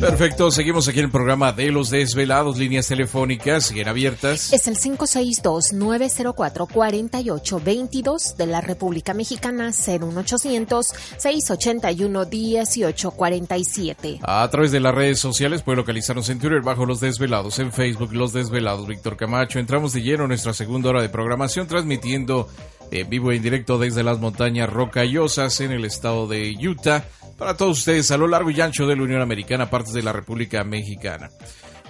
Perfecto, seguimos aquí en el programa de los desvelados, líneas telefónicas siguen abiertas. Es el 562-904-4822 de la República Mexicana, 01800-681-1847. A través de las redes sociales puede localizarnos en Twitter bajo Los Desvelados, en Facebook Los Desvelados, Víctor Camacho. Entramos de lleno en nuestra segunda hora de programación, transmitiendo en vivo e en directo desde las montañas rocallosas en el estado de Utah para todos ustedes a lo largo y ancho de la Unión Americana, partes de la República Mexicana.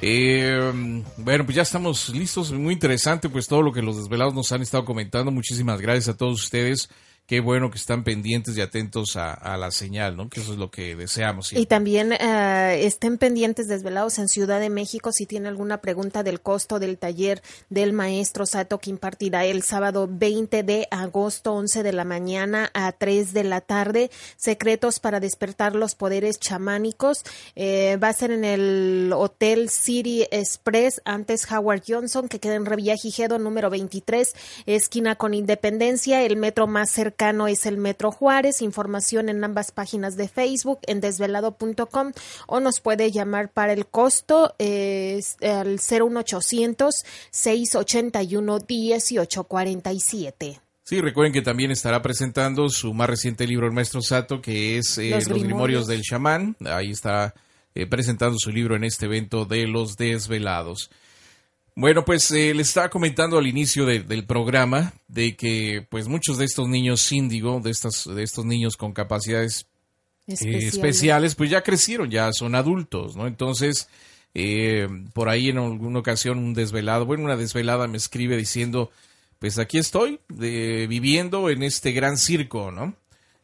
Eh, bueno, pues ya estamos listos, muy interesante pues todo lo que los desvelados nos han estado comentando. Muchísimas gracias a todos ustedes qué bueno que están pendientes y atentos a, la señal, ¿no? Que eso es lo que deseamos. Y también eh, estén pendientes desvelados en Ciudad de México si tiene alguna pregunta del costo del taller del maestro Sato que impartirá el sábado 20 de agosto, 11 de la mañana a 3 de la tarde. Secretos para despertar los poderes chamánicos. Eh, va a ser en el Hotel City Express, antes Howard Johnson, que queda en Revillagigedo número 23, esquina con Independencia, el metro más cercano es el Metro Juárez. Información en ambas páginas de Facebook, en desvelado.com o nos puede llamar para el costo es al 01800 681 1847. Sí, recuerden que también estará presentando su más reciente libro, El Maestro Sato, que es eh, Los, Grimorios del Chamán. Ahí está eh, presentando su libro en este evento de los desvelados. Bueno, pues eh, les estaba comentando al inicio del programa de que pues muchos de estos niños índigo, de estos, de estos niños con capacidades eh, especiales. pues ya crecieron, ya son adultos, ¿no? Entonces, eh, por ahí en alguna ocasión un desvelado, bueno, una desvelada me escribe diciendo, pues aquí estoy viviendo en este gran circo, ¿no?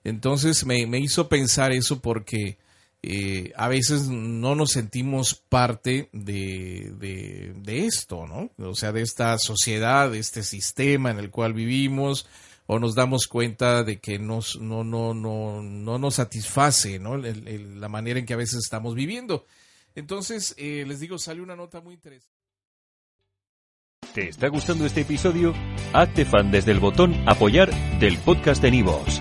Entonces me, me hizo pensar eso porque eh, a veces no nos sentimos parte de, esto, ¿no? O sea, de esta sociedad, de este sistema en el cual vivimos, o nos damos cuenta de que nos, no, no, no, no nos satisface, ¿no? la manera en que a veces estamos viviendo. Entonces, eh, les digo, sale una nota muy interesante. ¿Te está gustando este episodio? Hazte fan desde el botón apoyar del podcast de Nivos.